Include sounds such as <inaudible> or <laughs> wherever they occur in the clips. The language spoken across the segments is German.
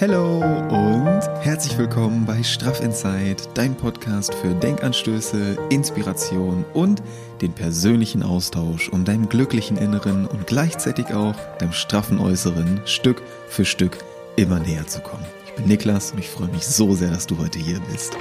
Hallo und herzlich willkommen bei Straff Inside, dein Podcast für Denkanstöße, Inspiration und den persönlichen Austausch, um deinem glücklichen Inneren und gleichzeitig auch deinem straffen Äußeren Stück für Stück immer näher zu kommen. Ich bin Niklas und ich freue mich so sehr, dass du heute hier bist.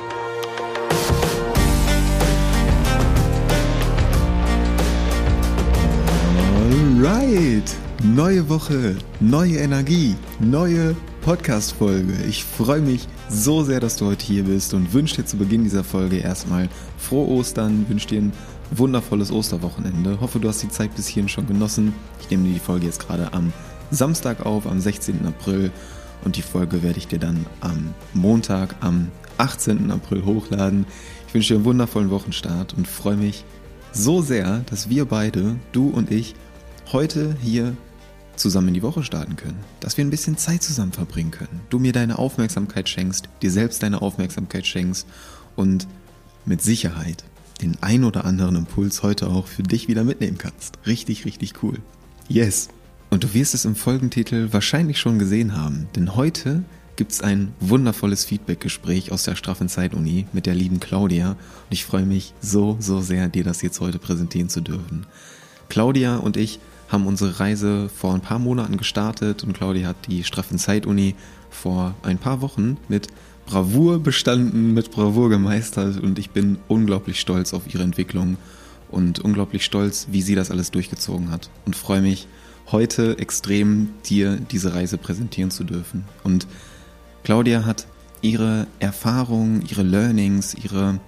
Alright, neue Woche, neue Energie, neue Podcast-Folge. Ich freue mich so sehr, dass du heute hier bist und wünsche dir zu Beginn dieser Folge erstmal frohe Ostern, wünsche dir ein wundervolles Osterwochenende. Hoffe, du hast die Zeit bis hierhin schon genossen. Ich nehme dir die Folge jetzt gerade am Samstag auf, am 16. April und die Folge werde ich dir dann am Montag, am 18. April hochladen. Ich wünsche dir einen wundervollen Wochenstart und freue mich so sehr, dass wir beide, du und ich, heute hier zusammen in die Woche starten können, dass wir ein bisschen Zeit zusammen verbringen können, du mir deine Aufmerksamkeit schenkst, dir selbst deine Aufmerksamkeit schenkst und mit Sicherheit den ein oder anderen Impuls heute auch für dich wieder mitnehmen kannst. Richtig, richtig cool. Yes. Und du wirst es im Folgentitel wahrscheinlich schon gesehen haben, denn heute gibt es ein wundervolles Feedback-Gespräch aus der Straffen Zeit-Uni mit der lieben Claudia und ich freue mich so, so sehr, dir das jetzt heute präsentieren zu dürfen. Claudia und ich haben unsere Reise vor ein paar Monaten gestartet und Claudia hat die Straffen Zeit-Uni vor ein paar Wochen mit Bravour bestanden, mit Bravour gemeistert und ich bin unglaublich stolz auf ihre Entwicklung und unglaublich stolz, wie sie das alles durchgezogen hat und freue mich heute extrem, dir diese Reise präsentieren zu dürfen. Und Claudia hat ihre Erfahrungen, ihre Learnings, ihre,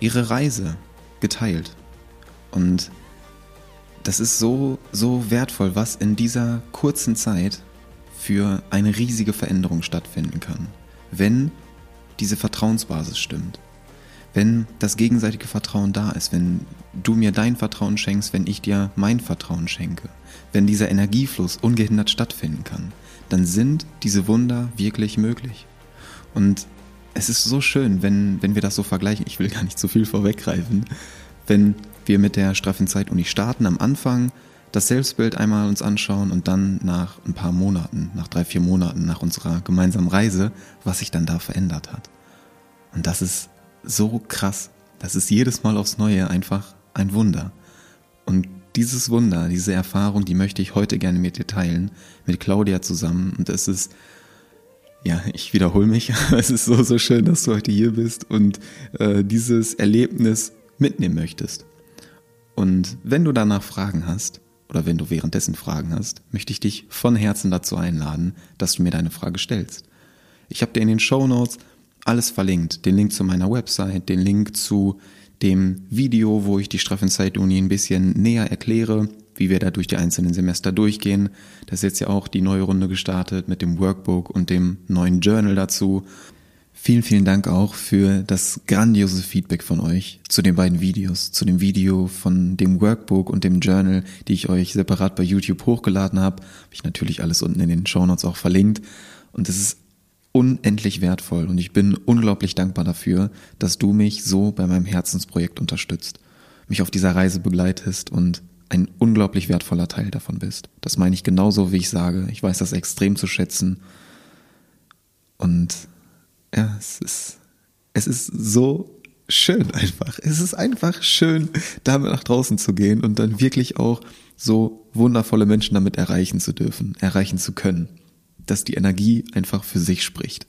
ihre Reise geteilt. Und das ist so, so wertvoll, was in dieser kurzen Zeit für eine riesige Veränderung stattfinden kann, wenn diese Vertrauensbasis stimmt. Wenn das gegenseitige Vertrauen da ist, wenn du mir dein Vertrauen schenkst, wenn ich dir mein Vertrauen schenke, wenn dieser Energiefluss ungehindert stattfinden kann, dann sind diese Wunder wirklich möglich. Und es ist so schön, wenn, wenn wir das so vergleichen. Ich will gar nicht zu viel vorweggreifen. Wenn wir mit der straffen Zeit-Uni starten, am Anfang das Selbstbild einmal uns anschauen und dann nach ein paar Monaten, nach drei, vier Monaten nach unserer gemeinsamen Reise, was sich dann da verändert hat. Und das ist so krass. Das ist jedes Mal aufs Neue einfach ein Wunder. Und dieses Wunder, diese Erfahrung, die möchte ich heute gerne mit dir teilen, mit Claudia zusammen. Und es ist, ja, ich wiederhole mich, <laughs> es ist so, so schön, dass du heute hier bist und äh, dieses Erlebnis mitnehmen möchtest. Und wenn du danach Fragen hast, oder wenn du währenddessen Fragen hast, möchte ich dich von Herzen dazu einladen, dass du mir deine Frage stellst. Ich habe dir in den Show Notes alles verlinkt. Den Link zu meiner Website, den Link zu dem Video, wo ich die Straffenzeit-Uni ein bisschen näher erkläre, wie wir da durch die einzelnen Semester durchgehen. Da ist jetzt ja auch die neue Runde gestartet mit dem Workbook und dem neuen Journal dazu. Vielen, vielen Dank auch für das grandiose Feedback von euch zu den beiden Videos, zu dem Video von dem Workbook und dem Journal, die ich euch separat bei YouTube hochgeladen habe. Habe ich natürlich alles unten in den Show Notes auch verlinkt. Und es ist unendlich wertvoll und ich bin unglaublich dankbar dafür, dass du mich so bei meinem Herzensprojekt unterstützt, mich auf dieser Reise begleitest und ein unglaublich wertvoller Teil davon bist. Das meine ich genauso, wie ich sage. Ich weiß das extrem zu schätzen. Und ja, es ist, es ist so schön einfach. Es ist einfach schön, damit nach draußen zu gehen und dann wirklich auch so wundervolle Menschen damit erreichen zu dürfen, erreichen zu können. Dass die Energie einfach für sich spricht.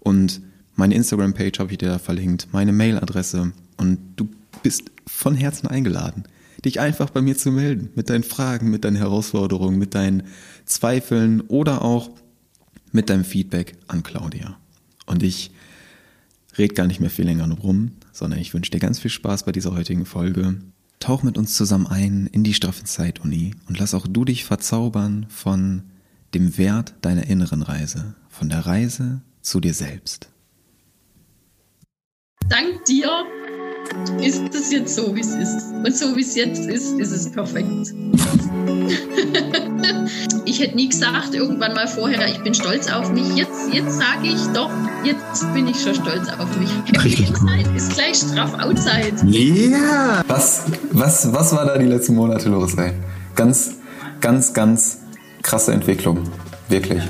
Und meine Instagram-Page habe ich dir da verlinkt, meine Mailadresse und du bist von Herzen eingeladen, dich einfach bei mir zu melden, mit deinen Fragen, mit deinen Herausforderungen, mit deinen Zweifeln oder auch mit deinem Feedback an Claudia. Und ich rede gar nicht mehr viel länger rum, sondern ich wünsche dir ganz viel Spaß bei dieser heutigen Folge. Tauch mit uns zusammen ein in die straffe Zeit-Uni und lass auch du dich verzaubern von dem Wert deiner inneren Reise, von der Reise zu dir selbst. Dank dir ist es jetzt so, wie es ist. Und so wie es jetzt ist, ist es perfekt. <laughs> <laughs> ich hätte nie gesagt, irgendwann mal vorher, ich bin stolz auf mich. Jetzt, jetzt sage ich doch, jetzt bin ich schon stolz auf mich. <laughs> Richtig Inside cool. ist gleich straff outside. Ja! Was, was, was war da die letzten Monate los, ey? Ganz, ganz, ganz krasse Entwicklung. Wirklich.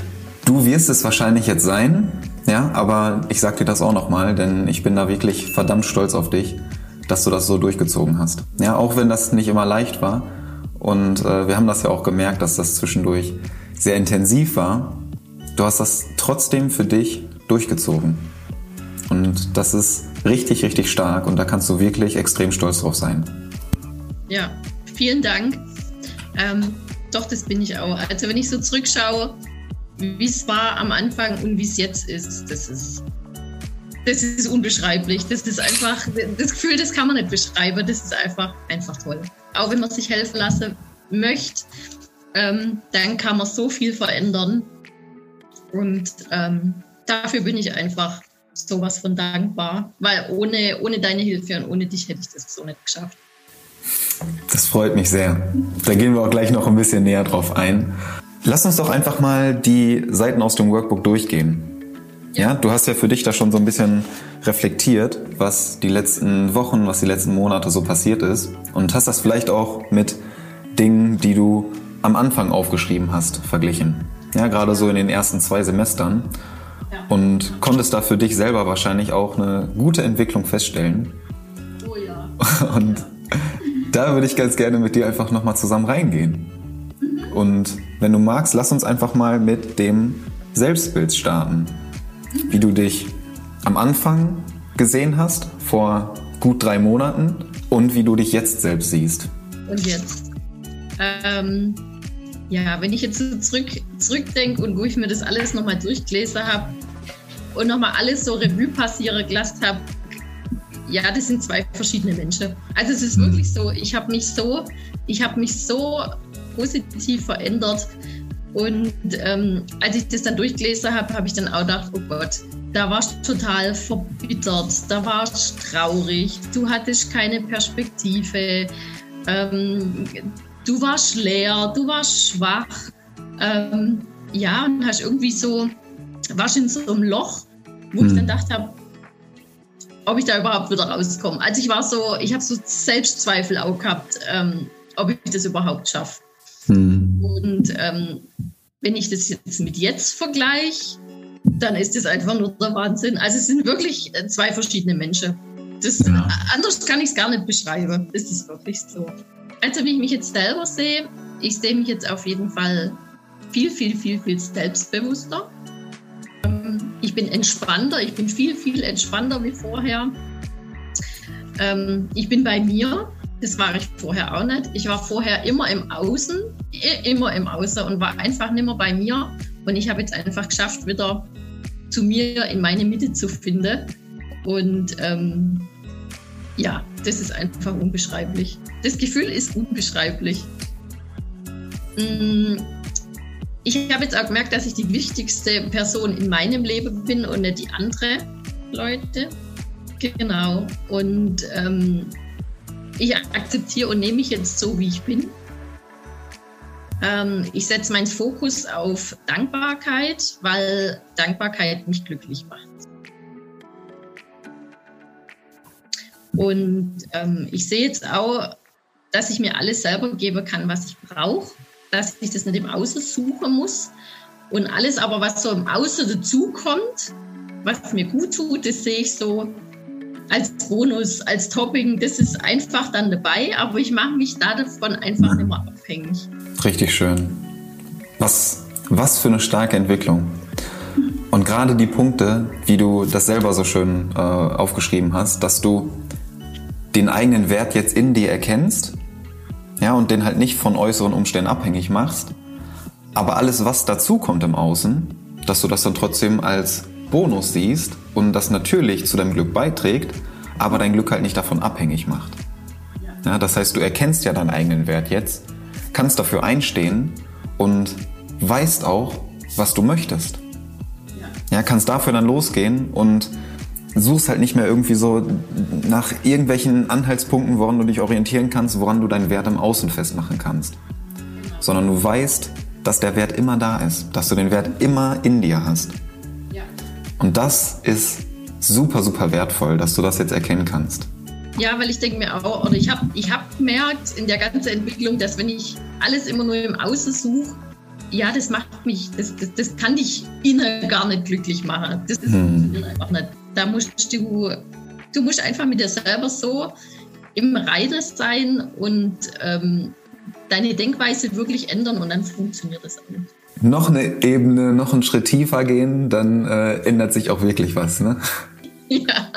Du wirst es wahrscheinlich jetzt sein, ja, aber ich sag dir das auch nochmal, denn ich bin da wirklich verdammt stolz auf dich, dass du das so durchgezogen hast. Ja, auch wenn das nicht immer leicht war. Und äh, wir haben das ja auch gemerkt, dass das zwischendurch sehr intensiv war. Du hast das trotzdem für dich durchgezogen. Und das ist richtig, richtig stark und da kannst du wirklich extrem stolz drauf sein. Ja, vielen Dank. Ähm, doch, das bin ich auch. Also wenn ich so zurückschaue, wie es war am Anfang und wie es jetzt ist, das ist, das ist unbeschreiblich. Das ist einfach, das Gefühl, das kann man nicht beschreiben. Das ist einfach, einfach toll. Auch wenn man sich helfen lassen möchte, ähm, dann kann man so viel verändern. Und ähm, dafür bin ich einfach sowas von dankbar, weil ohne, ohne deine Hilfe und ohne dich hätte ich das so nicht geschafft. Das freut mich sehr. Da gehen wir auch gleich noch ein bisschen näher drauf ein. Lass uns doch einfach mal die Seiten aus dem Workbook durchgehen. Ja, du hast ja für dich da schon so ein bisschen reflektiert, was die letzten Wochen, was die letzten Monate so passiert ist und hast das vielleicht auch mit Dingen, die du am Anfang aufgeschrieben hast, verglichen. Ja, gerade so in den ersten zwei Semestern. Und konntest da für dich selber wahrscheinlich auch eine gute Entwicklung feststellen. Oh ja. <laughs> Und da würde ich ganz gerne mit dir einfach nochmal zusammen reingehen. Und wenn du magst, lass uns einfach mal mit dem Selbstbild starten. Wie du dich am Anfang gesehen hast, vor gut drei Monaten, und wie du dich jetzt selbst siehst. Und jetzt? Ähm, ja, wenn ich jetzt zurück, zurückdenke und wo ich mir das alles nochmal durchgelesen habe und nochmal alles so Revue passieren gelassen habe, ja, das sind zwei verschiedene Menschen. Also es ist mhm. wirklich so, ich habe mich so, ich habe mich so positiv verändert. Und ähm, als ich das dann durchgelesen habe, habe ich dann auch gedacht, oh Gott, da warst du total verbittert, da warst du traurig, du hattest keine Perspektive, ähm, du warst leer, du warst schwach. Ähm, ja, und hast irgendwie so, warst in so einem Loch, wo hm. ich dann gedacht habe, ob ich da überhaupt wieder rauskomme. Also ich war so, ich habe so Selbstzweifel auch gehabt, ähm, ob ich das überhaupt schaffe. Hm. Und ähm, wenn ich das jetzt mit jetzt vergleiche, dann ist das einfach nur der Wahnsinn. Also es sind wirklich äh, zwei verschiedene Menschen. Das, ja. Anders kann ich es gar nicht beschreiben. Das ist wirklich so. Also wie ich mich jetzt selber sehe, ich sehe mich jetzt auf jeden Fall viel, viel, viel, viel selbstbewusster. Ähm, ich bin entspannter, ich bin viel, viel entspannter wie vorher. Ähm, ich bin bei mir, das war ich vorher auch nicht. Ich war vorher immer im Außen, immer im Außen und war einfach nicht mehr bei mir. Und ich habe jetzt einfach geschafft, wieder zu mir in meine Mitte zu finden. Und ähm, ja, das ist einfach unbeschreiblich. Das Gefühl ist unbeschreiblich. Mm, ich habe jetzt auch gemerkt, dass ich die wichtigste Person in meinem Leben bin und nicht die andere Leute. Genau. Und ähm, ich akzeptiere und nehme mich jetzt so, wie ich bin. Ähm, ich setze meinen Fokus auf Dankbarkeit, weil Dankbarkeit mich glücklich macht. Und ähm, ich sehe jetzt auch, dass ich mir alles selber geben kann, was ich brauche, dass ich das nicht im Außen suchen muss. Und alles aber, was so im Außen dazukommt, was mir gut tut, das sehe ich so als Bonus, als Topping. Das ist einfach dann dabei, aber ich mache mich davon einfach nicht abhängig. Richtig schön. Was, was für eine starke Entwicklung. Und gerade die Punkte, wie du das selber so schön äh, aufgeschrieben hast, dass du den eigenen Wert jetzt in dir erkennst, ja, und den halt nicht von äußeren Umständen abhängig machst, aber alles, was dazu kommt im Außen, dass du das dann trotzdem als Bonus siehst und das natürlich zu deinem Glück beiträgt, aber dein Glück halt nicht davon abhängig macht. Ja, das heißt, du erkennst ja deinen eigenen Wert jetzt, kannst dafür einstehen und weißt auch, was du möchtest. Ja, kannst dafür dann losgehen und suchst halt nicht mehr irgendwie so nach irgendwelchen Anhaltspunkten, woran du dich orientieren kannst, woran du deinen Wert im Außen festmachen kannst. Sondern du weißt, dass der Wert immer da ist, dass du den Wert immer in dir hast. Und das ist super, super wertvoll, dass du das jetzt erkennen kannst. Ja, weil ich denke mir auch, oder ich habe ich hab gemerkt in der ganzen Entwicklung, dass wenn ich alles immer nur im Außen suche, ja, das macht mich, das, das, das kann dich innen gar nicht glücklich machen. Das ist hm. einfach nicht. Da musst du, du musst einfach mit dir selber so im Reinen sein und ähm, deine Denkweise wirklich ändern und dann funktioniert das auch. Noch eine Ebene, noch einen Schritt tiefer gehen, dann äh, ändert sich auch wirklich was, ne? Ja.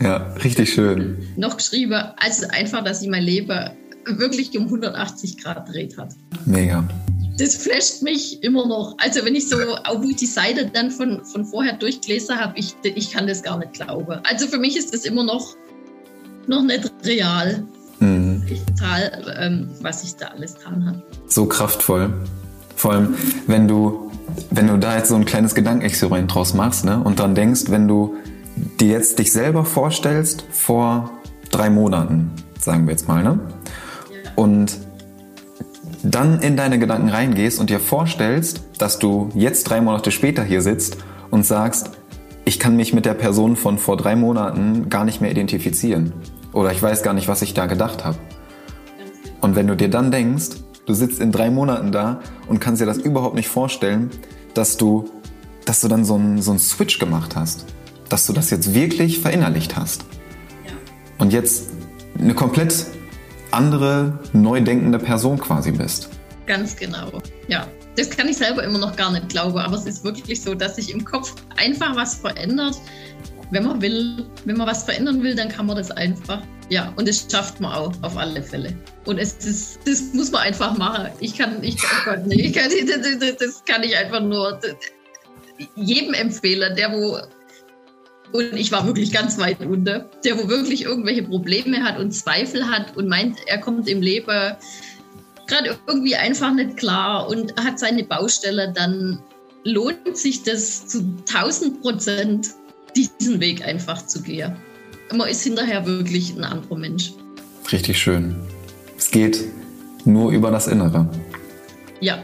Ja, richtig schön. Noch geschrieben, also einfach, dass ich mein Leben wirklich um 180 Grad dreht hat. Mega. Das flasht mich immer noch. Also wenn ich so, auch wo ich die Seite dann von, von vorher durchgelesen habe, ich, ich kann das gar nicht glauben. Also für mich ist das immer noch, noch nicht real. Mhm. Total, ähm, was ich da alles dran habe. So kraftvoll. Vor allem, wenn du, wenn du da jetzt so ein kleines Gedankenexperiment draus machst ne, und dann denkst, wenn du dir jetzt dich selber vorstellst vor drei Monaten, sagen wir jetzt mal, ne? Und dann in deine Gedanken reingehst und dir vorstellst, dass du jetzt drei Monate später hier sitzt und sagst, ich kann mich mit der Person von vor drei Monaten gar nicht mehr identifizieren. Oder ich weiß gar nicht, was ich da gedacht habe. Und wenn du dir dann denkst, du sitzt in drei Monaten da und kannst dir das überhaupt nicht vorstellen, dass du, dass du dann so einen, so einen Switch gemacht hast. Dass du das jetzt wirklich verinnerlicht hast. Und jetzt eine komplett andere, neu denkende Person quasi bist. Ganz genau. Ja, das kann ich selber immer noch gar nicht glauben, aber es ist wirklich so, dass sich im Kopf einfach was verändert. Wenn man will, wenn man was verändern will, dann kann man das einfach. Ja, und das schafft man auch auf alle Fälle. Und es ist, das muss man einfach machen. Ich kann, ich, oh Gott, nee, ich kann, das, kann ich einfach nur jedem empfehlen, der wo und ich war wirklich ganz weit unter. Der, wo wirklich irgendwelche Probleme hat und Zweifel hat und meint, er kommt im Leben gerade irgendwie einfach nicht klar und hat seine Baustelle, dann lohnt sich das zu 1000 Prozent, diesen Weg einfach zu gehen. Man ist hinterher wirklich ein anderer Mensch. Richtig schön. Es geht nur über das Innere. Ja,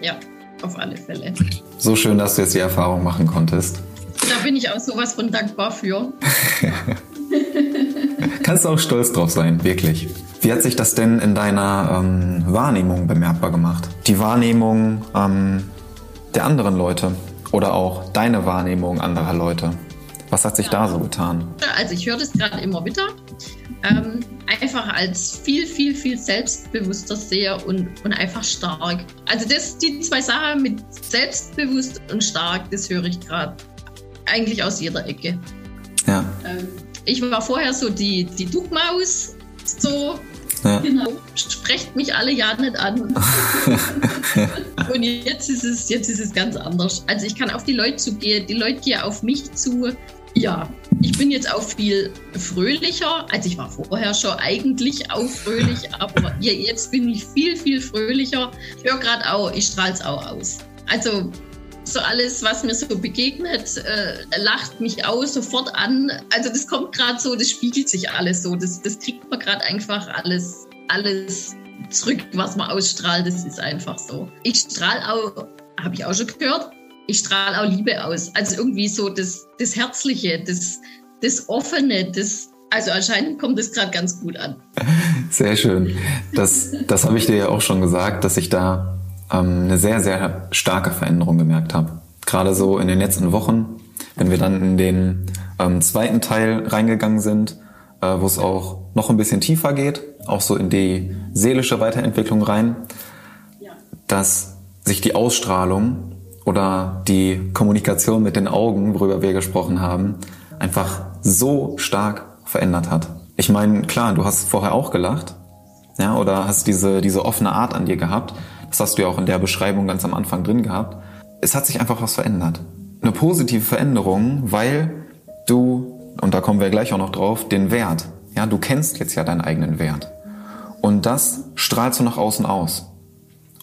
ja, auf alle Fälle. So schön, dass du jetzt die Erfahrung machen konntest. Da bin ich auch sowas von dankbar für. <laughs> Kannst du auch stolz drauf sein, wirklich. Wie hat sich das denn in deiner ähm, Wahrnehmung bemerkbar gemacht? Die Wahrnehmung ähm, der anderen Leute oder auch deine Wahrnehmung anderer Leute? Was hat sich ja. da so getan? Also ich höre das gerade immer wieder. Ähm, einfach als viel, viel, viel selbstbewusster sehe und, und einfach stark. Also das, die zwei Sachen mit selbstbewusst und stark, das höre ich gerade eigentlich aus jeder Ecke. Ja. Ähm, ich war vorher so die, die Duckmaus, so, ja. genau, sprecht mich alle ja nicht an. <laughs> Und jetzt ist, es, jetzt ist es ganz anders. Also ich kann auf die Leute zugehen, die Leute gehen auf mich zu. Ja, ich bin jetzt auch viel fröhlicher. Also ich war vorher schon eigentlich auch fröhlich, <laughs> aber jetzt bin ich viel, viel fröhlicher. Ich höre gerade auch, ich strahle es auch aus. Also so alles, was mir so begegnet, äh, lacht mich aus, sofort an. Also das kommt gerade so, das spiegelt sich alles so. Das, das kriegt man gerade einfach alles, alles zurück, was man ausstrahlt. Das ist einfach so. Ich strahle auch, habe ich auch schon gehört, ich strahle auch Liebe aus. Also irgendwie so das, das Herzliche, das, das Offene, das, also anscheinend kommt das gerade ganz gut an. Sehr schön. Das, das habe ich dir ja auch schon gesagt, dass ich da ähm, eine sehr, sehr starke Veränderung gemerkt habe. Gerade so in den letzten Wochen, wenn wir dann in den ähm, zweiten Teil reingegangen sind, äh, wo es auch noch ein bisschen tiefer geht, auch so in die seelische Weiterentwicklung rein, ja. dass sich die Ausstrahlung oder die Kommunikation mit den Augen, worüber wir gesprochen haben, einfach so stark verändert hat. Ich meine, klar, du hast vorher auch gelacht, ja, oder hast diese, diese offene Art an dir gehabt, das hast du ja auch in der Beschreibung ganz am Anfang drin gehabt. Es hat sich einfach was verändert. Eine positive Veränderung, weil du, und da kommen wir gleich auch noch drauf, den Wert. Ja, du kennst jetzt ja deinen eigenen Wert. Und das strahlst du nach außen aus.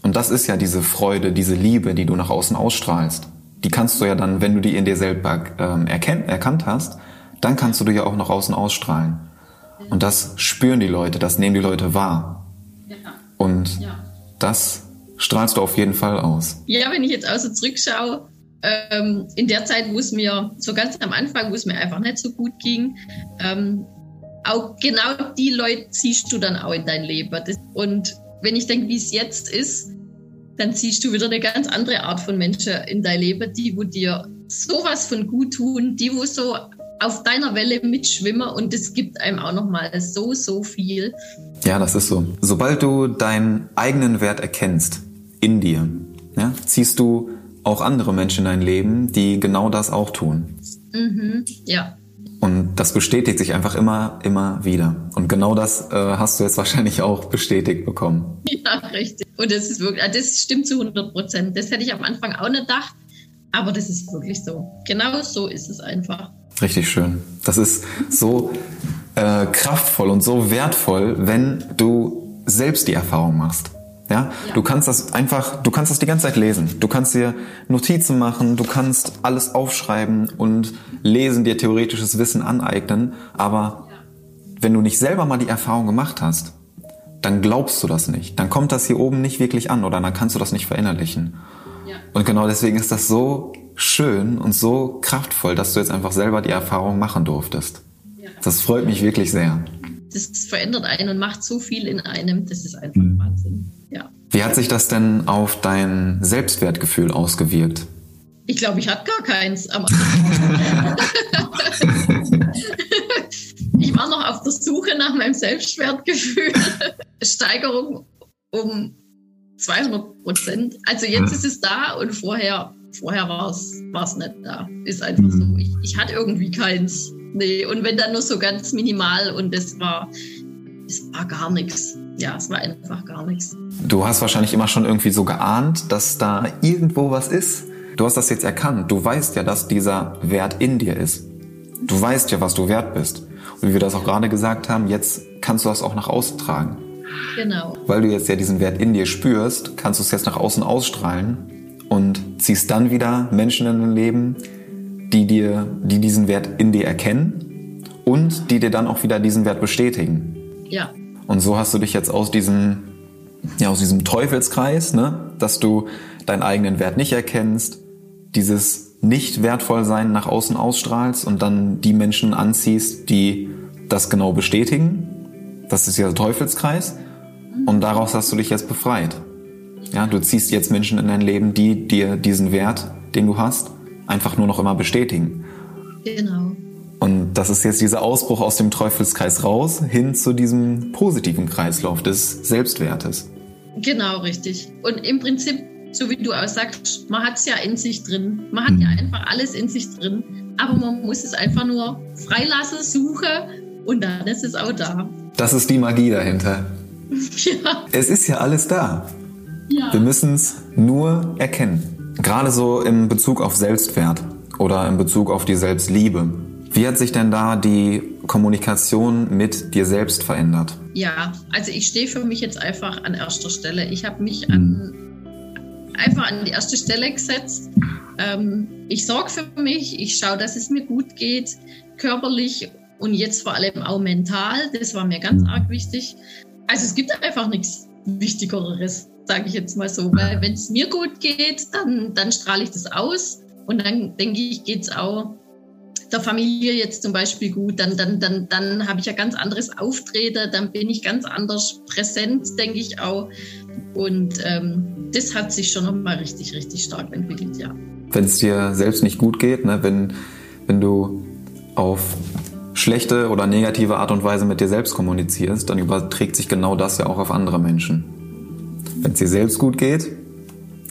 Und das ist ja diese Freude, diese Liebe, die du nach außen ausstrahlst. Die kannst du ja dann, wenn du die in dir selber ähm, erkennt, erkannt hast, dann kannst du die ja auch nach außen ausstrahlen. Und das spüren die Leute, das nehmen die Leute wahr. Und das strahlst du auf jeden Fall aus. Ja, wenn ich jetzt also zurückschaue, ähm, in der Zeit, wo es mir, so ganz am Anfang, wo es mir einfach nicht so gut ging, ähm, auch genau die Leute ziehst du dann auch in dein Leben. Das, und wenn ich denke, wie es jetzt ist, dann ziehst du wieder eine ganz andere Art von Menschen in dein Leben, die wo dir sowas von gut tun, die wo so auf deiner Welle mitschwimmen und es gibt einem auch noch mal so so viel. Ja, das ist so. Sobald du deinen eigenen Wert erkennst in dir, ja, ziehst du auch andere Menschen in dein Leben, die genau das auch tun. Mhm, ja. Und das bestätigt sich einfach immer, immer wieder. Und genau das äh, hast du jetzt wahrscheinlich auch bestätigt bekommen. Ja, richtig. Und das ist wirklich, das stimmt zu 100 Prozent. Das hätte ich am Anfang auch nicht gedacht, aber das ist wirklich so. Genau so ist es einfach. Richtig schön. Das ist so äh, kraftvoll und so wertvoll, wenn du selbst die Erfahrung machst. Ja? ja? du kannst das einfach, du kannst das die ganze Zeit lesen. Du kannst dir Notizen machen, du kannst alles aufschreiben und lesen, dir theoretisches Wissen aneignen. Aber wenn du nicht selber mal die Erfahrung gemacht hast, dann glaubst du das nicht. Dann kommt das hier oben nicht wirklich an oder dann kannst du das nicht verinnerlichen. Ja. Und genau deswegen ist das so schön und so kraftvoll, dass du jetzt einfach selber die Erfahrung machen durftest. Das freut mich wirklich sehr. Das verändert einen und macht so viel in einem. Das ist einfach mhm. Wahnsinn. Ja. Wie hat sich das denn auf dein Selbstwertgefühl ausgewirkt? Ich glaube, ich hatte gar keins am Ich war noch auf der Suche nach meinem Selbstwertgefühl. Steigerung um 200 Prozent. Also jetzt ist es da und vorher, vorher war es nicht da. Ist einfach so. Mhm. Ich, ich hatte irgendwie keins. Nee, und wenn dann nur so ganz minimal und es war, es war gar nichts. Ja, es war einfach gar nichts. Du hast wahrscheinlich immer schon irgendwie so geahnt, dass da irgendwo was ist. Du hast das jetzt erkannt. Du weißt ja, dass dieser Wert in dir ist. Du weißt ja, was du wert bist. Und wie wir das auch gerade gesagt haben, jetzt kannst du das auch nach außen tragen. Genau. Weil du jetzt ja diesen Wert in dir spürst, kannst du es jetzt nach außen ausstrahlen und ziehst dann wieder Menschen in dein Leben, die dir, die diesen Wert in dir erkennen und die dir dann auch wieder diesen Wert bestätigen. Ja. Und so hast du dich jetzt aus diesem, ja, aus diesem Teufelskreis, ne, dass du deinen eigenen Wert nicht erkennst, dieses nicht wertvoll sein nach außen ausstrahlst und dann die Menschen anziehst, die das genau bestätigen. Das ist ja der Teufelskreis. Und daraus hast du dich jetzt befreit. Ja, du ziehst jetzt Menschen in dein Leben, die dir diesen Wert, den du hast, einfach nur noch immer bestätigen. Genau. Und das ist jetzt dieser Ausbruch aus dem Teufelskreis raus, hin zu diesem positiven Kreislauf des Selbstwertes. Genau, richtig. Und im Prinzip, so wie du auch sagst, man hat es ja in sich drin. Man hat mhm. ja einfach alles in sich drin. Aber man muss es einfach nur freilassen, suchen und dann ist es auch da. Das ist die Magie dahinter. <laughs> ja. Es ist ja alles da. Ja. Wir müssen es nur erkennen. Gerade so im Bezug auf Selbstwert oder im Bezug auf die Selbstliebe. Wie hat sich denn da die Kommunikation mit dir selbst verändert? Ja, also ich stehe für mich jetzt einfach an erster Stelle. Ich habe mich an, einfach an die erste Stelle gesetzt. Ähm, ich sorge für mich, ich schaue, dass es mir gut geht, körperlich und jetzt vor allem auch mental. Das war mir ganz arg wichtig. Also es gibt einfach nichts Wichtigeres sage ich jetzt mal so. Weil wenn es mir gut geht, dann, dann strahle ich das aus. Und dann denke ich, geht es auch der Familie jetzt zum Beispiel gut, dann, dann, dann, dann habe ich ein ganz anderes Auftreten, dann bin ich ganz anders präsent, denke ich auch. Und ähm, das hat sich schon nochmal richtig, richtig stark entwickelt, ja. Wenn es dir selbst nicht gut geht, ne, wenn, wenn du auf schlechte oder negative Art und Weise mit dir selbst kommunizierst, dann überträgt sich genau das ja auch auf andere Menschen. Wenn es dir selbst gut geht,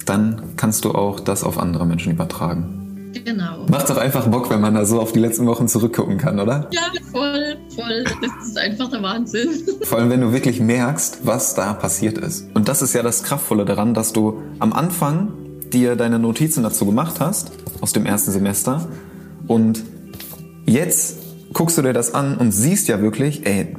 dann kannst du auch das auf andere Menschen übertragen. Genau. Macht doch einfach Bock, wenn man da so auf die letzten Wochen zurückgucken kann, oder? Ja, voll, voll. Das ist einfach der Wahnsinn. <laughs> Vor allem, wenn du wirklich merkst, was da passiert ist. Und das ist ja das Kraftvolle daran, dass du am Anfang dir deine Notizen dazu gemacht hast, aus dem ersten Semester. Und jetzt guckst du dir das an und siehst ja wirklich, ey,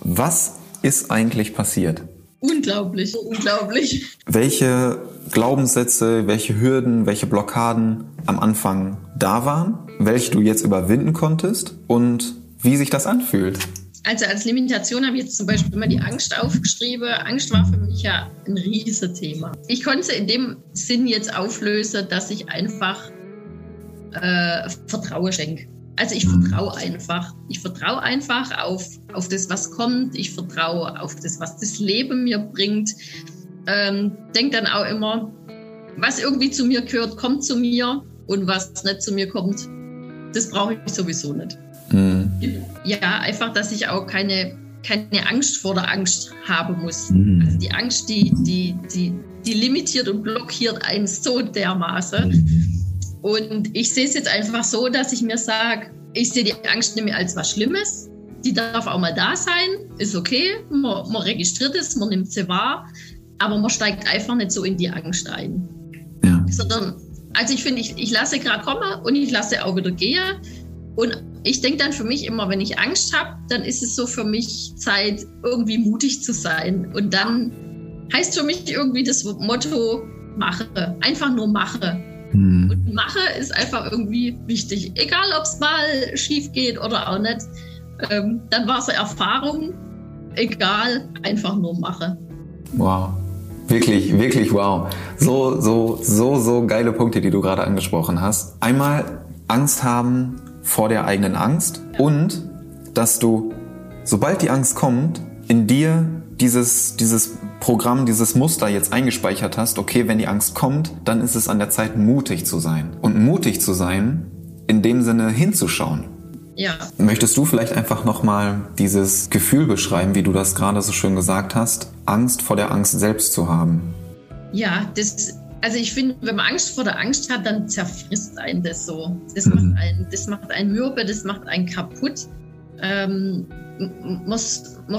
was ist eigentlich passiert? Unglaublich, unglaublich. Welche Glaubenssätze, welche Hürden, welche Blockaden am Anfang da waren, welche du jetzt überwinden konntest und wie sich das anfühlt? Also als Limitation habe ich jetzt zum Beispiel immer die Angst aufgeschrieben. Angst war für mich ja ein riesiges Thema. Ich konnte in dem Sinn jetzt auflösen, dass ich einfach äh, Vertrauen schenke. Also ich vertraue einfach. Ich vertraue einfach auf, auf das, was kommt. Ich vertraue auf das, was das Leben mir bringt. ähm, denke dann auch immer, was irgendwie zu mir gehört, kommt zu mir und was nicht zu mir kommt, das brauche ich sowieso nicht. Mhm. Ja, einfach, dass ich auch keine, keine Angst vor der Angst haben muss. Mhm. Also die Angst, die, die, die, die limitiert und blockiert einen so dermaßen. Mhm. Und ich sehe es jetzt einfach so, dass ich mir sage, ich sehe die Angst nicht mehr als was Schlimmes. Die darf auch mal da sein, ist okay. Man, man registriert es, man nimmt sie wahr, aber man steigt einfach nicht so in die Angst ein. Ja. Sondern, also ich finde, ich, ich lasse gerade kommen und ich lasse auch wieder gehen. Und ich denke dann für mich immer, wenn ich Angst habe, dann ist es so für mich Zeit, irgendwie mutig zu sein. Und dann heißt für mich irgendwie das Motto, mache. Einfach nur mache. Hm. Und mache ist einfach irgendwie wichtig. Egal, ob es mal schief geht oder auch nicht. Ähm, dann war es eine Erfahrung. Egal, einfach nur mache. Wow. Wirklich, wirklich wow. So, so, so, so geile Punkte, die du gerade angesprochen hast. Einmal Angst haben vor der eigenen Angst und dass du, sobald die Angst kommt, in dir dieses, dieses Programm, dieses Muster jetzt eingespeichert hast, okay, wenn die Angst kommt, dann ist es an der Zeit, mutig zu sein. Und mutig zu sein, in dem Sinne hinzuschauen. Ja. Möchtest du vielleicht einfach nochmal dieses Gefühl beschreiben, wie du das gerade so schön gesagt hast, Angst vor der Angst selbst zu haben? Ja, das, also ich finde, wenn man Angst vor der Angst hat, dann zerfrisst einen das so. Das mhm. macht einen, das macht einen mürbe, das macht einen kaputt. Ähm, man,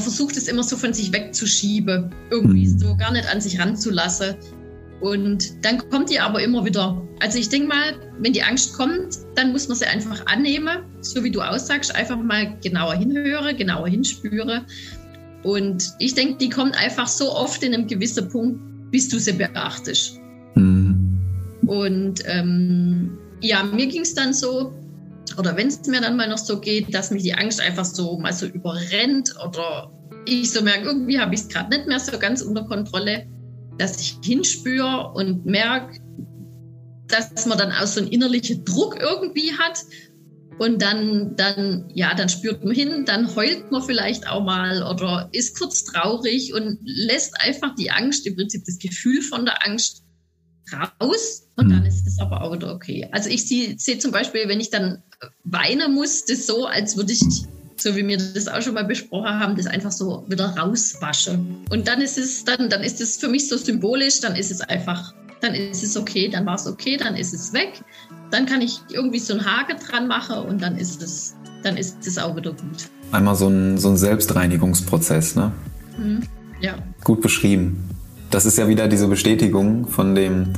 versucht es immer so von sich wegzuschieben, irgendwie mhm. so gar nicht an sich ranzulassen. Und dann kommt die aber immer wieder. Also ich denke mal, wenn die Angst kommt, dann muss man sie einfach annehmen, so wie du aussagst, einfach mal genauer hinhören, genauer hinspüren. Und ich denke, die kommt einfach so oft in einem gewissen Punkt, bis du sie beachtest. Mhm. Und ähm, ja, mir ging es dann so, oder wenn es mir dann mal noch so geht, dass mich die Angst einfach so mal so überrennt oder ich so merke, irgendwie habe ich es gerade nicht mehr so ganz unter Kontrolle, dass ich hinspüre und merke, dass man dann auch so einen innerlichen Druck irgendwie hat. Und dann, dann, ja, dann spürt man hin, dann heult man vielleicht auch mal oder ist kurz traurig und lässt einfach die Angst, im Prinzip das Gefühl von der Angst raus und dann mhm. ist es aber auch wieder okay. Also ich sehe seh zum Beispiel, wenn ich dann weinen muss, das so, als würde ich, so wie wir das auch schon mal besprochen haben, das einfach so wieder rauswaschen. Und dann ist es, dann, dann ist es für mich so symbolisch, dann ist es einfach, dann ist es okay, dann war es okay, dann ist es weg. Dann kann ich irgendwie so einen Haken dran machen und dann ist es, dann ist es auch wieder gut. Einmal so ein, so ein Selbstreinigungsprozess, ne? Mhm. Ja. Gut beschrieben. Das ist ja wieder diese Bestätigung von dem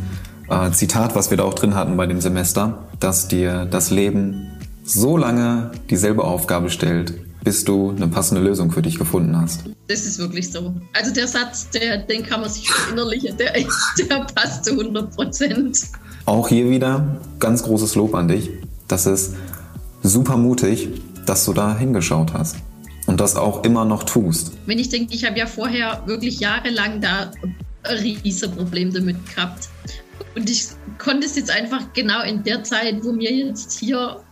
äh, Zitat, was wir da auch drin hatten bei dem Semester, dass dir das Leben so lange dieselbe Aufgabe stellt, bis du eine passende Lösung für dich gefunden hast. Das ist wirklich so. Also der Satz, der, den kann man sich verinnerlichen, der, der passt zu 100 Prozent. Auch hier wieder ganz großes Lob an dich. Das ist super mutig, dass du da hingeschaut hast und das auch immer noch tust. Wenn ich denke, ich habe ja vorher wirklich jahrelang da ein riesiges Problem damit gehabt. Und ich konnte es jetzt einfach genau in der Zeit, wo wir jetzt hier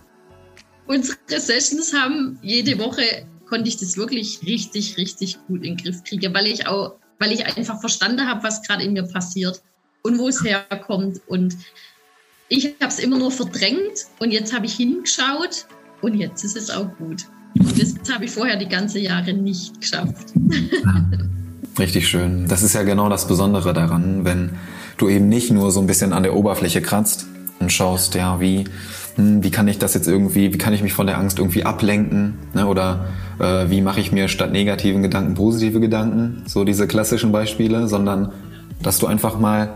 unsere Sessions haben, jede Woche konnte ich das wirklich richtig, richtig gut in den Griff kriegen, weil ich auch, weil ich einfach verstanden habe, was gerade in mir passiert und wo es herkommt. Und ich habe es immer nur verdrängt und jetzt habe ich hingeschaut und jetzt ist es auch gut. Und das habe ich vorher die ganzen Jahre nicht geschafft. Richtig schön. Das ist ja genau das Besondere daran, wenn du eben nicht nur so ein bisschen an der Oberfläche kratzt und schaust, ja, wie, hm, wie kann ich das jetzt irgendwie, wie kann ich mich von der Angst irgendwie ablenken? Ne? Oder äh, wie mache ich mir statt negativen Gedanken positive Gedanken? So diese klassischen Beispiele, sondern dass du einfach mal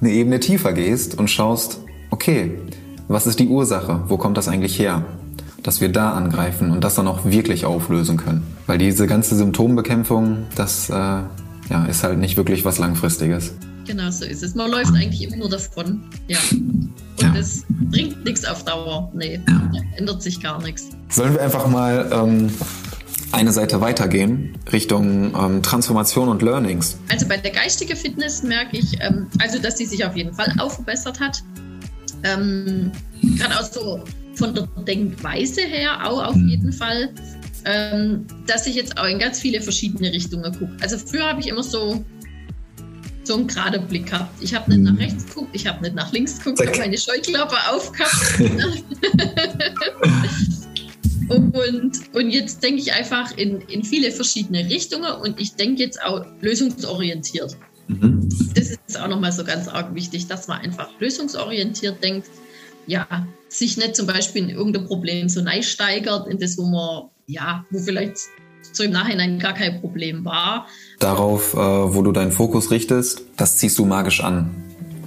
eine Ebene tiefer gehst und schaust, okay, was ist die Ursache? Wo kommt das eigentlich her? Dass wir da angreifen und das dann auch wirklich auflösen können. Weil diese ganze Symptombekämpfung, das äh, ja, ist halt nicht wirklich was Langfristiges. Genau so ist es. Man läuft eigentlich immer nur davon. Ja. Und ja. das bringt nichts auf Dauer. Nee, ja. ändert sich gar nichts. Sollen wir einfach mal ähm, eine Seite weitergehen Richtung ähm, Transformation und Learnings? Also bei der geistigen Fitness merke ich, ähm, also dass sie sich auf jeden Fall aufgebessert hat. Ähm, Gerade auch so von der Denkweise her auch auf mhm. jeden Fall. Ähm, dass ich jetzt auch in ganz viele verschiedene Richtungen gucke. Also früher habe ich immer so so einen geraden Blick habe. Ich habe nicht mhm. nach rechts geguckt, ich habe nicht nach links geguckt, ich habe meine Scheuklappe aufgehabt. <laughs> <laughs> und, und jetzt denke ich einfach in, in viele verschiedene Richtungen und ich denke jetzt auch lösungsorientiert. Mhm. Das ist auch nochmal so ganz arg wichtig, dass man einfach lösungsorientiert denkt. Ja, sich nicht zum Beispiel in irgendein Problem so steigert, in das, wo man, ja, wo vielleicht so im Nachhinein gar kein Problem war. Darauf, äh, wo du deinen Fokus richtest, das ziehst du magisch an.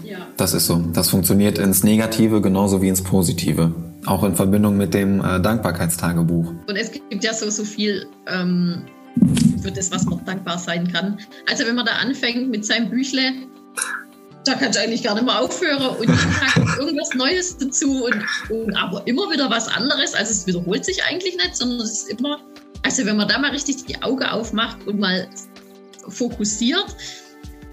Ja. Das ist so. Das funktioniert ins Negative genauso wie ins Positive. Auch in Verbindung mit dem äh, Dankbarkeitstagebuch. Und es gibt ja so, so viel ähm, für das, was man dankbar sein kann. Also wenn man da anfängt mit seinem Büchle, da kannst du eigentlich gar nicht mehr aufhören und <laughs> irgendwas Neues dazu und, und, aber immer wieder was anderes. Also es wiederholt sich eigentlich nicht, sondern es ist immer also wenn man da mal richtig die Augen aufmacht und mal fokussiert,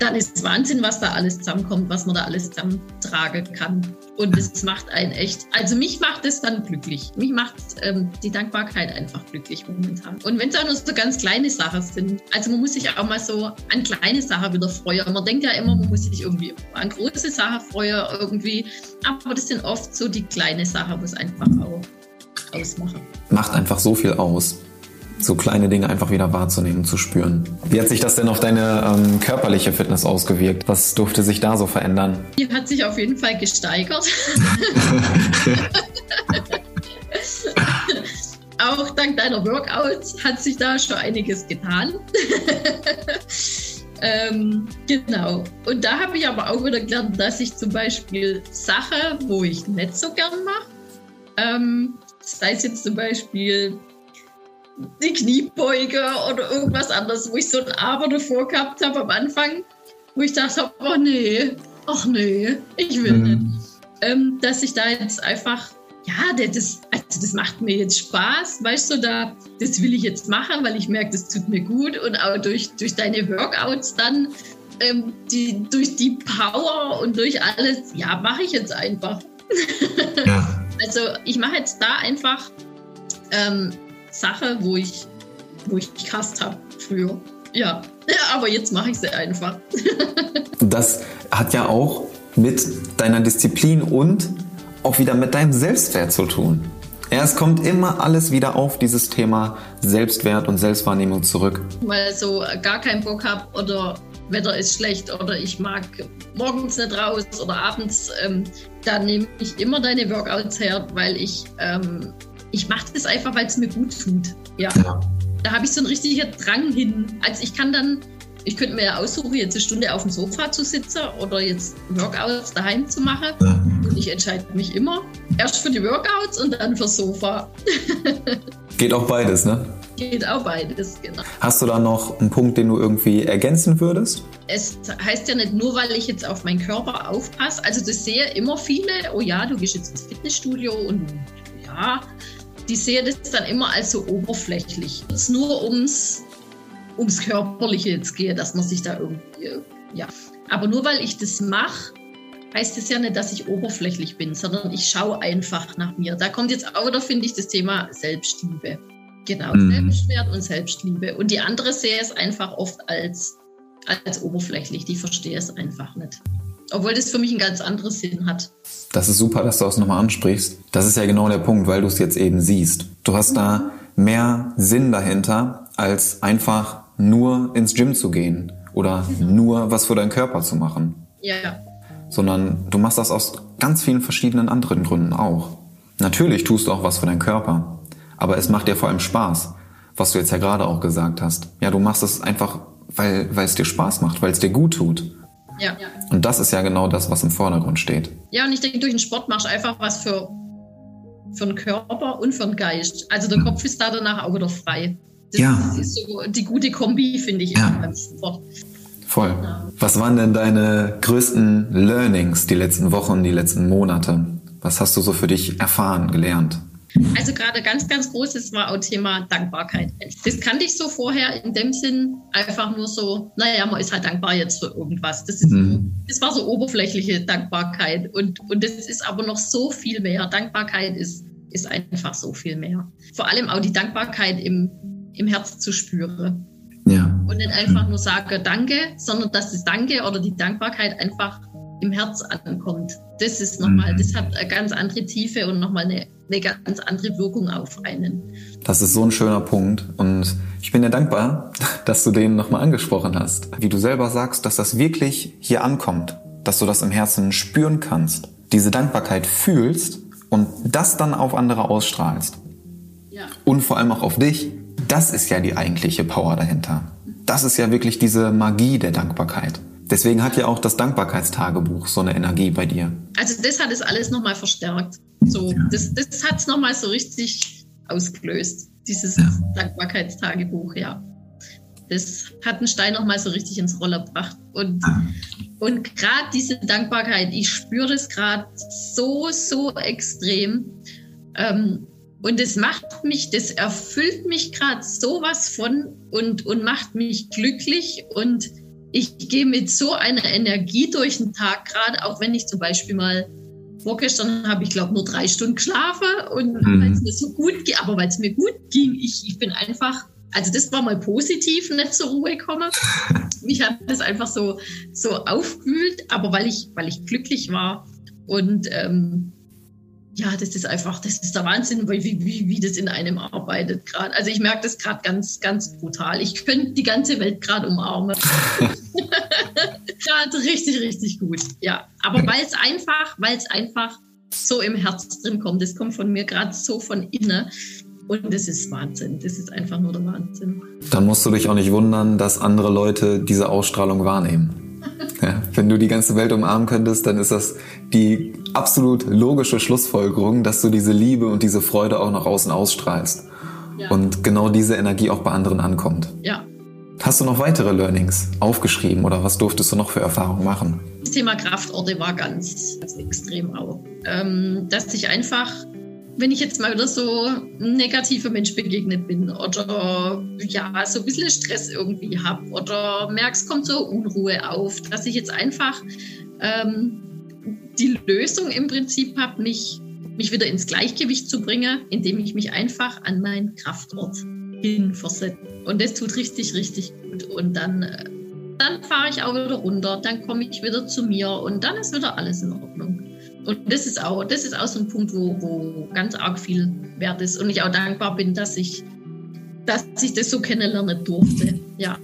dann ist es Wahnsinn, was da alles zusammenkommt, was man da alles zusammentragen kann. Und das macht einen echt, also mich macht es dann glücklich. Mich macht ähm, die Dankbarkeit einfach glücklich momentan. Und wenn es auch nur so ganz kleine Sachen sind, also man muss sich auch mal so an kleine Sachen wieder freuen. Man denkt ja immer, man muss sich irgendwie an große Sachen freuen irgendwie, aber das sind oft so die kleinen Sachen, wo es einfach auch ausmachen. Macht einfach so viel aus so kleine Dinge einfach wieder wahrzunehmen, zu spüren. Wie hat sich das denn auf deine ähm, körperliche Fitness ausgewirkt? Was durfte sich da so verändern? Die hat sich auf jeden Fall gesteigert. <laughs> auch dank deiner Workouts hat sich da schon einiges getan. <laughs> ähm, genau. Und da habe ich aber auch wieder gelernt, dass ich zum Beispiel Sachen, wo ich nicht so gern mache, ähm, sei es jetzt zum Beispiel die Kniebeuge oder irgendwas anderes, wo ich so ein Aber davor gehabt habe am Anfang, wo ich dachte, oh nee, ach nee, ich will mhm. nicht. Ähm, dass ich da jetzt einfach, ja, das, also das macht mir jetzt Spaß, weißt du, da, das will ich jetzt machen, weil ich merke, das tut mir gut und auch durch, durch deine Workouts dann, ähm, die, durch die Power und durch alles, ja, mache ich jetzt einfach. <laughs> Ja. Also ich mache jetzt da einfach ähm, Sache, wo ich, wo ich gehasst habe früher. Ja. ja, <laughs> aber jetzt mache ich sie einfach. <laughs> das hat ja auch mit deiner Disziplin und auch wieder mit deinem Selbstwert zu tun. Ja, es kommt immer alles wieder auf dieses Thema Selbstwert und Selbstwahrnehmung zurück. Weil so gar keinen Bock habe oder Wetter ist schlecht oder ich mag morgens nicht raus oder abends, ähm, da nehme ich immer deine Workouts her, weil ich ähm, ich mache das einfach, weil es mir gut tut. Ja. ja. Da habe ich so einen richtigen Drang hin. Also ich kann dann, ich könnte mir ja aussuchen, jetzt eine Stunde auf dem Sofa zu sitzen oder jetzt Workouts daheim zu machen. Ja. Und ich entscheide mich immer erst für die Workouts und dann fürs Sofa. <laughs> Geht auch beides, ne? Geht auch beides, genau. Hast du da noch einen Punkt, den du irgendwie ergänzen würdest? Es heißt ja nicht nur, weil ich jetzt auf meinen Körper aufpasse. Also das sehe immer viele, oh ja, du gehst jetzt ins Fitnessstudio und ja, die sehen das dann immer als so oberflächlich. Es nur ums, ums Körperliche jetzt geht, dass man sich da irgendwie, ja. Aber nur weil ich das mache, heißt es ja nicht, dass ich oberflächlich bin, sondern ich schaue einfach nach mir. Da kommt jetzt auch wieder, finde ich, das Thema Selbstliebe. Genau, mhm. Selbstwert und Selbstliebe. Und die andere sehe es einfach oft als, als oberflächlich. Die verstehe es einfach nicht. Obwohl das für mich einen ganz anderen Sinn hat. Das ist super, dass du das nochmal ansprichst. Das ist ja genau der Punkt, weil du es jetzt eben siehst. Du hast da mehr Sinn dahinter, als einfach nur ins Gym zu gehen oder nur was für deinen Körper zu machen. Ja. Sondern du machst das aus ganz vielen verschiedenen anderen Gründen auch. Natürlich tust du auch was für deinen Körper, aber es macht dir vor allem Spaß, was du jetzt ja gerade auch gesagt hast. Ja, du machst es einfach, weil, weil es dir Spaß macht, weil es dir gut tut. Ja. Und das ist ja genau das, was im Vordergrund steht. Ja, und ich denke, durch den Sport machst du einfach was für, für den Körper und für den Geist. Also der Kopf ist da danach auch wieder frei. Das, ja. ist so die gute Kombi, finde ich, ja. beim Sport. Voll. Ja. Was waren denn deine größten Learnings die letzten Wochen, die letzten Monate? Was hast du so für dich erfahren, gelernt? Also gerade ganz, ganz großes war auch Thema Dankbarkeit. Das kannte ich so vorher in dem Sinn einfach nur so, naja, man ist halt dankbar jetzt für irgendwas. Das, ist mhm. das war so oberflächliche Dankbarkeit. Und, und das ist aber noch so viel mehr. Dankbarkeit ist, ist einfach so viel mehr. Vor allem auch die Dankbarkeit im, im Herz zu spüren. Ja. Und nicht einfach nur sage Danke, sondern dass das Danke oder die Dankbarkeit einfach im Herz ankommt. Das ist nochmal, mhm. das hat eine ganz andere Tiefe und nochmal eine, eine ganz andere Wirkung auf einen. Das ist so ein schöner Punkt und ich bin dir dankbar, dass du den nochmal angesprochen hast. Wie du selber sagst, dass das wirklich hier ankommt, dass du das im Herzen spüren kannst, diese Dankbarkeit fühlst und das dann auf andere ausstrahlst. Ja. Und vor allem auch auf dich. Das ist ja die eigentliche Power dahinter. Das ist ja wirklich diese Magie der Dankbarkeit. Deswegen hat ja auch das Dankbarkeitstagebuch so eine Energie bei dir. Also das hat es alles nochmal verstärkt. So, das, das hat es nochmal so richtig ausgelöst, dieses ja. Dankbarkeitstagebuch, ja. Das hat einen Stein nochmal so richtig ins Rollen gebracht. Und, ja. und gerade diese Dankbarkeit, ich spüre das gerade so, so extrem. Ähm, und es macht mich, das erfüllt mich gerade sowas von und, und macht mich glücklich und ich gehe mit so einer Energie durch den Tag, gerade auch wenn ich zum Beispiel mal vorgestern habe ich glaube nur drei Stunden geschlafen und mhm. weil es mir so gut ging, aber weil es mir gut ging, ich, ich bin einfach, also das war mal positiv, nicht zur Ruhe gekommen. <laughs> Mich hat das einfach so, so aufgewühlt, aber weil ich, weil ich glücklich war und ähm, ja, das ist einfach, das ist der Wahnsinn, wie, wie, wie das in einem arbeitet gerade. Also ich merke das gerade ganz, ganz brutal. Ich könnte die ganze Welt gerade umarmen. <laughs> gerade richtig, richtig gut. Ja, aber weil es einfach, weil es einfach so im Herz drin kommt. Das kommt von mir gerade so von innen. Und das ist Wahnsinn. Das ist einfach nur der Wahnsinn. Dann musst du dich auch nicht wundern, dass andere Leute diese Ausstrahlung wahrnehmen. Wenn du die ganze Welt umarmen könntest, dann ist das die absolut logische Schlussfolgerung, dass du diese Liebe und diese Freude auch nach außen ausstrahlst. Ja. Und genau diese Energie auch bei anderen ankommt. Ja. Hast du noch weitere Learnings aufgeschrieben oder was durftest du noch für Erfahrungen machen? Das Thema Kraftorte war ganz, ganz extrem auch. Ähm, dass ich einfach wenn ich jetzt mal wieder so ein negativer Mensch begegnet bin oder ja, so ein bisschen Stress irgendwie habe oder merkst, kommt so Unruhe auf, dass ich jetzt einfach ähm, die Lösung im Prinzip habe, mich, mich wieder ins Gleichgewicht zu bringen, indem ich mich einfach an meinen Kraftort hinversetze. Und das tut richtig, richtig gut. Und dann, äh, dann fahre ich auch wieder runter, dann komme ich wieder zu mir und dann ist wieder alles in Ordnung. Und das ist auch, das ist auch so ein Punkt, wo, wo ganz arg viel wert ist. Und ich auch dankbar bin, dass ich, dass ich das so kennenlernen durfte. Ja.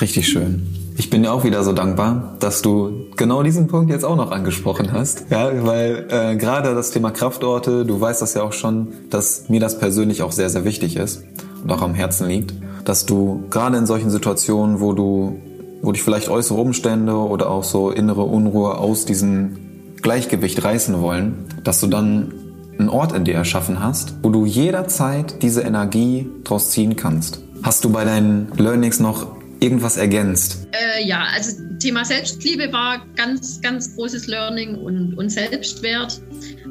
Richtig schön. Ich bin dir auch wieder so dankbar, dass du genau diesen Punkt jetzt auch noch angesprochen hast. Ja, weil äh, gerade das Thema Kraftorte, du weißt das ja auch schon, dass mir das persönlich auch sehr, sehr wichtig ist und auch am Herzen liegt, dass du gerade in solchen Situationen, wo du, wo dich vielleicht äußere Umstände oder auch so innere Unruhe aus diesen Gleichgewicht reißen wollen, dass du dann einen Ort in dir erschaffen hast, wo du jederzeit diese Energie draus ziehen kannst. Hast du bei deinen Learnings noch irgendwas ergänzt? Äh, ja, also Thema Selbstliebe war ganz, ganz großes Learning und, und Selbstwert.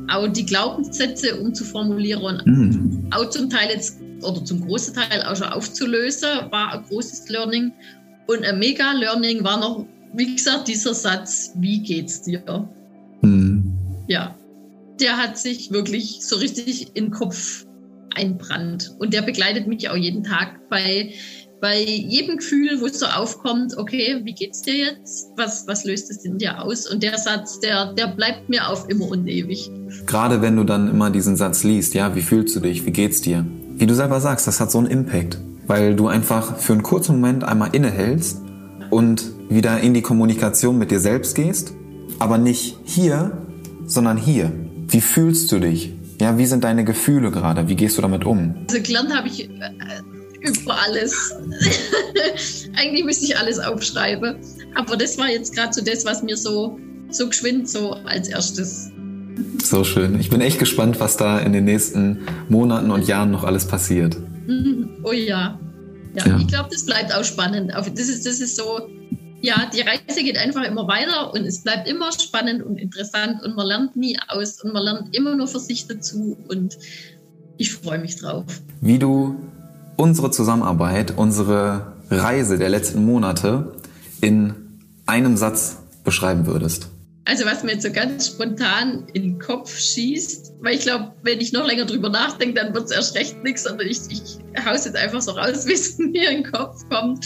Auch die Glaubenssätze umzuformulieren mm. auch zum Teil jetzt oder zum großen Teil auch schon aufzulösen, war ein großes Learning. Und ein Mega-Learning war noch, wie gesagt, dieser Satz, wie geht's dir? Ja, der hat sich wirklich so richtig in den Kopf einbrannt. Und der begleitet mich auch jeden Tag bei, bei jedem Gefühl, wo es so aufkommt, okay, wie geht's dir jetzt? Was, was löst es in dir aus? Und der Satz, der, der bleibt mir auf immer und ewig. Gerade wenn du dann immer diesen Satz liest, ja, wie fühlst du dich? Wie geht's dir? Wie du selber sagst, das hat so einen Impact, weil du einfach für einen kurzen Moment einmal innehältst und wieder in die Kommunikation mit dir selbst gehst aber nicht hier, sondern hier. Wie fühlst du dich? Ja, wie sind deine Gefühle gerade? Wie gehst du damit um? Also gelernt habe ich äh, über alles. <laughs> Eigentlich müsste ich alles aufschreiben. Aber das war jetzt gerade so das, was mir so, so geschwind so als erstes. So schön. Ich bin echt gespannt, was da in den nächsten Monaten und Jahren noch alles passiert. Oh ja. Ja, ja. ich glaube, das bleibt auch spannend. Das ist, das ist so, ja, die Reise geht einfach immer weiter und es bleibt immer spannend und interessant und man lernt nie aus und man lernt immer nur für sich dazu und ich freue mich drauf. Wie du unsere Zusammenarbeit, unsere Reise der letzten Monate in einem Satz beschreiben würdest. Also was mir jetzt so ganz spontan in den Kopf schießt, weil ich glaube, wenn ich noch länger drüber nachdenke, dann wird es erst recht nichts, sondern ich, ich haus jetzt einfach so raus, <laughs> wie es mir in den Kopf kommt.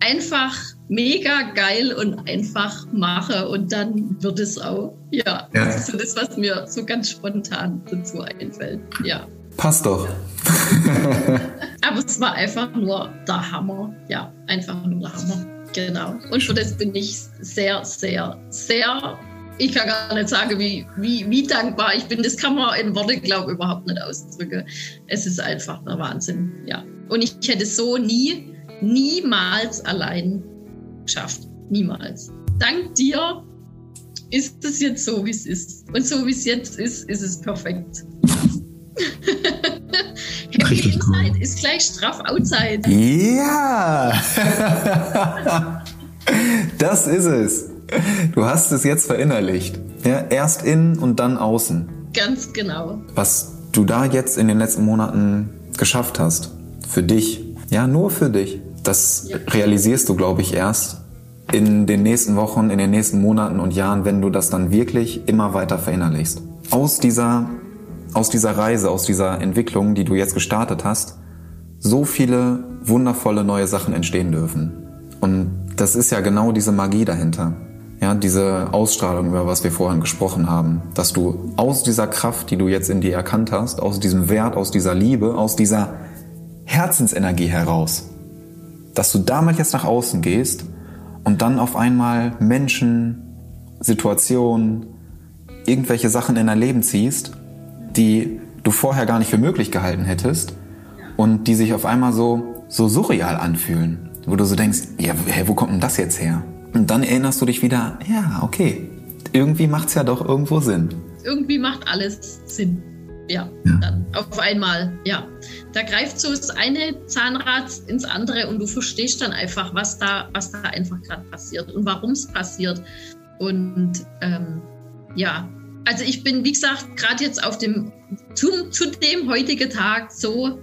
einfach mega geil und einfach mache und dann wird es auch. Ja, ja. das ist so das, was mir so ganz spontan dazu einfällt. Ja. Passt doch. <laughs> Aber es war einfach nur der Hammer. Ja, einfach nur der Hammer. Genau. Und für das bin ich sehr, sehr, sehr ich kann gar nicht sagen, wie, wie, wie dankbar ich bin. Das kann man in Worte, glaube ich, überhaupt nicht ausdrücken. Es ist einfach der Wahnsinn. Ja. Und ich hätte so nie, niemals allein geschafft. Niemals. Dank dir ist es jetzt so, wie es ist. Und so, wie es jetzt ist, ist es perfekt. <laughs> Happy Inside cool. ist gleich straff Outside. Ja! <laughs> das ist es. Du hast es jetzt verinnerlicht. Ja, erst innen und dann außen. Ganz genau. Was du da jetzt in den letzten Monaten geschafft hast, für dich, ja, nur für dich, das realisierst du, glaube ich, erst in den nächsten Wochen, in den nächsten Monaten und Jahren, wenn du das dann wirklich immer weiter verinnerlichst. Aus dieser, aus dieser Reise, aus dieser Entwicklung, die du jetzt gestartet hast, so viele wundervolle neue Sachen entstehen dürfen. Und das ist ja genau diese Magie dahinter. Ja, diese Ausstrahlung, über was wir vorhin gesprochen haben, dass du aus dieser Kraft, die du jetzt in dir erkannt hast, aus diesem Wert, aus dieser Liebe, aus dieser Herzensenergie heraus, dass du damit jetzt nach außen gehst und dann auf einmal Menschen, Situationen, irgendwelche Sachen in dein Leben ziehst, die du vorher gar nicht für möglich gehalten hättest und die sich auf einmal so, so surreal anfühlen, wo du so denkst, ja, wo kommt denn das jetzt her? Und dann erinnerst du dich wieder, ja, okay, irgendwie macht es ja doch irgendwo Sinn. Irgendwie macht alles Sinn. Ja, ja, dann auf einmal, ja. Da greift so das eine Zahnrad ins andere und du verstehst dann einfach, was da, was da einfach gerade passiert und warum es passiert. Und ähm, ja, also ich bin, wie gesagt, gerade jetzt auf dem, zu, zu dem heutigen Tag so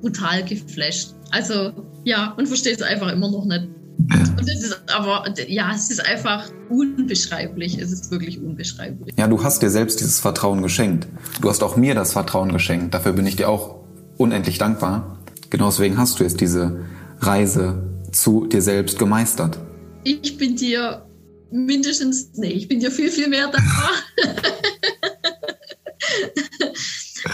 brutal geflasht. Also ja, und verstehe es einfach immer noch nicht. Und es ist aber, ja, es ist einfach unbeschreiblich. Es ist wirklich unbeschreiblich. Ja, du hast dir selbst dieses Vertrauen geschenkt. Du hast auch mir das Vertrauen geschenkt. Dafür bin ich dir auch unendlich dankbar. Genau deswegen hast du jetzt diese Reise zu dir selbst gemeistert. Ich bin dir mindestens, nee, ich bin dir viel, viel mehr dankbar. <laughs>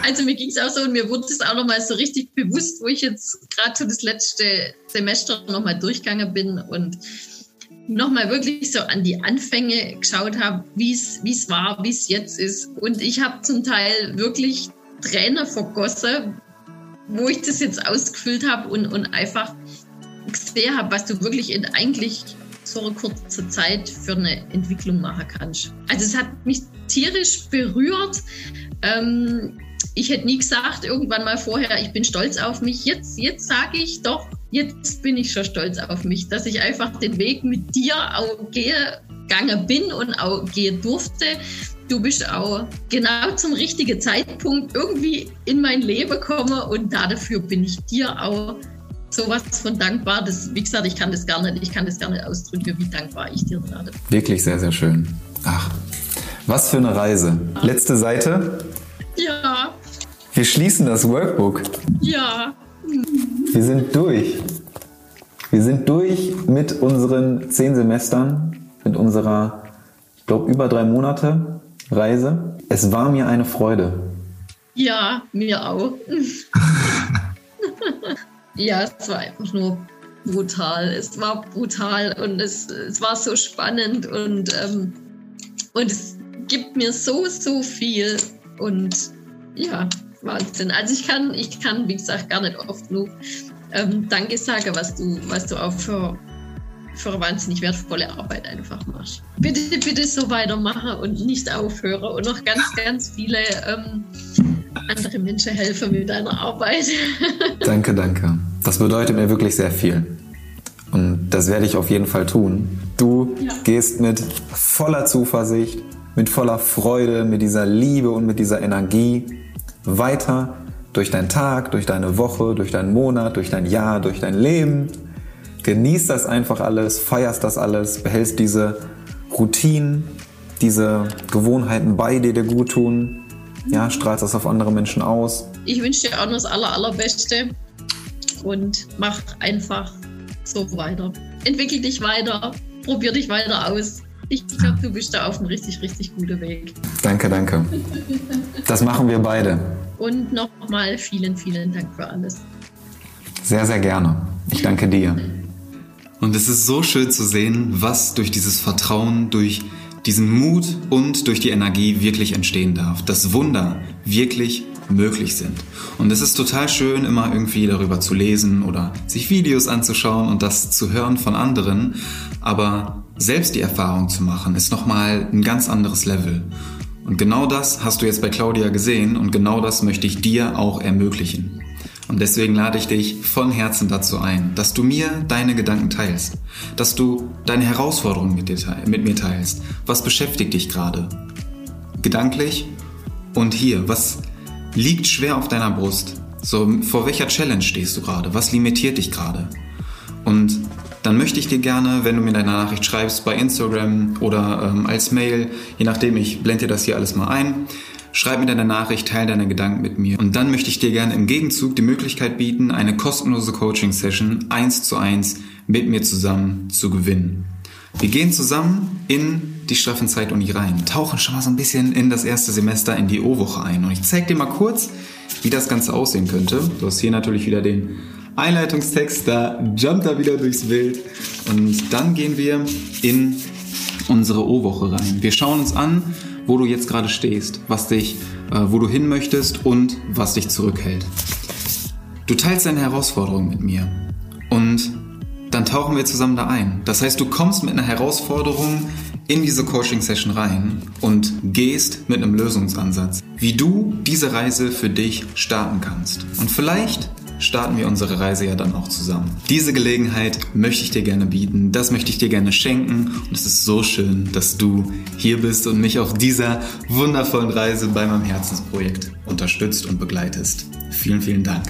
Also mir ging es auch so und mir wurde es auch nochmal so richtig bewusst, wo ich jetzt gerade so das letzte Semester nochmal durchgegangen bin und nochmal wirklich so an die Anfänge geschaut habe, wie es war, wie es jetzt ist. Und ich habe zum Teil wirklich Tränen vergossen, wo ich das jetzt ausgefüllt habe und, und einfach gesehen habe, was du wirklich in eigentlich so einer kurzen Zeit für eine Entwicklung machen kannst. Also es hat mich tierisch berührt. Ähm, ich hätte nie gesagt, irgendwann mal vorher, ich bin stolz auf mich. Jetzt, jetzt sage ich doch, jetzt bin ich schon stolz auf mich, dass ich einfach den Weg mit dir auch gehe, gegangen bin und auch gehen durfte. Du bist auch genau zum richtigen Zeitpunkt irgendwie in mein Leben gekommen und dafür bin ich dir auch sowas von dankbar. Das, wie gesagt, ich kann das gar nicht, ich kann das gar nicht ausdrücken, wie dankbar ich dir gerade bin. Wirklich sehr, sehr schön. Ach, was für eine Reise. Letzte Seite. Ja. Wir schließen das Workbook. Ja. Wir sind durch. Wir sind durch mit unseren zehn Semestern, mit unserer, ich glaube, über drei Monate Reise. Es war mir eine Freude. Ja, mir auch. <laughs> ja, es war einfach nur brutal. Es war brutal und es, es war so spannend und, ähm, und es gibt mir so, so viel. Und ja, Wahnsinn. Also ich kann, ich kann, wie gesagt, gar nicht oft genug ähm, Danke sagen, was du, was du auch für, für wahnsinnig wertvolle Arbeit einfach machst. Bitte, bitte so weitermachen und nicht aufhören und noch ganz, ganz viele ähm, andere Menschen helfen mit deiner Arbeit. <laughs> danke, danke. Das bedeutet mir wirklich sehr viel. Und das werde ich auf jeden Fall tun. Du ja. gehst mit voller Zuversicht, mit voller Freude, mit dieser Liebe und mit dieser Energie weiter durch deinen Tag, durch deine Woche, durch deinen Monat, durch dein Jahr, durch dein Leben. Genießt das einfach alles, feierst das alles, behältst diese Routinen, diese Gewohnheiten bei dir, dir gut tun. Ja, strahlst das auf andere Menschen aus. Ich wünsche dir auch nur das aller, allerbeste und mach einfach so weiter. Entwickel dich weiter, probier dich weiter aus. Ich glaube, du bist da auf einem richtig, richtig guten Weg. Danke, danke. Das machen wir beide. Und nochmal vielen, vielen Dank für alles. Sehr, sehr gerne. Ich danke dir. Und es ist so schön zu sehen, was durch dieses Vertrauen, durch diesen Mut und durch die Energie wirklich entstehen darf. Dass Wunder wirklich möglich sind. Und es ist total schön, immer irgendwie darüber zu lesen oder sich Videos anzuschauen und das zu hören von anderen. Aber selbst die Erfahrung zu machen, ist nochmal ein ganz anderes Level. Und genau das hast du jetzt bei Claudia gesehen und genau das möchte ich dir auch ermöglichen. Und deswegen lade ich dich von Herzen dazu ein, dass du mir deine Gedanken teilst, dass du deine Herausforderungen mit, dir, mit mir teilst. Was beschäftigt dich gerade? Gedanklich und hier, was liegt schwer auf deiner Brust? So, vor welcher Challenge stehst du gerade? Was limitiert dich gerade? Und dann möchte ich dir gerne, wenn du mir deine Nachricht schreibst bei Instagram oder ähm, als Mail, je nachdem, ich blende dir das hier alles mal ein, schreib mir deine Nachricht, teile deine Gedanken mit mir. Und dann möchte ich dir gerne im Gegenzug die Möglichkeit bieten, eine kostenlose Coaching-Session eins zu eins mit mir zusammen zu gewinnen. Wir gehen zusammen in die Straffenzeit-Uni rein, tauchen schon mal so ein bisschen in das erste Semester in die O-Woche ein. Und ich zeige dir mal kurz, wie das Ganze aussehen könnte. Du hast hier natürlich wieder den Einleitungstext, da jumpt er wieder durchs Bild. Und dann gehen wir in unsere O-Woche rein. Wir schauen uns an, wo du jetzt gerade stehst, was dich, äh, wo du hin möchtest und was dich zurückhält. Du teilst deine Herausforderungen mit mir und dann tauchen wir zusammen da ein. Das heißt, du kommst mit einer Herausforderung in diese Coaching-Session rein und gehst mit einem Lösungsansatz, wie du diese Reise für dich starten kannst. Und vielleicht starten wir unsere Reise ja dann auch zusammen. Diese Gelegenheit möchte ich dir gerne bieten, das möchte ich dir gerne schenken und es ist so schön, dass du hier bist und mich auf dieser wundervollen Reise bei meinem Herzensprojekt unterstützt und begleitest. Vielen, vielen Dank.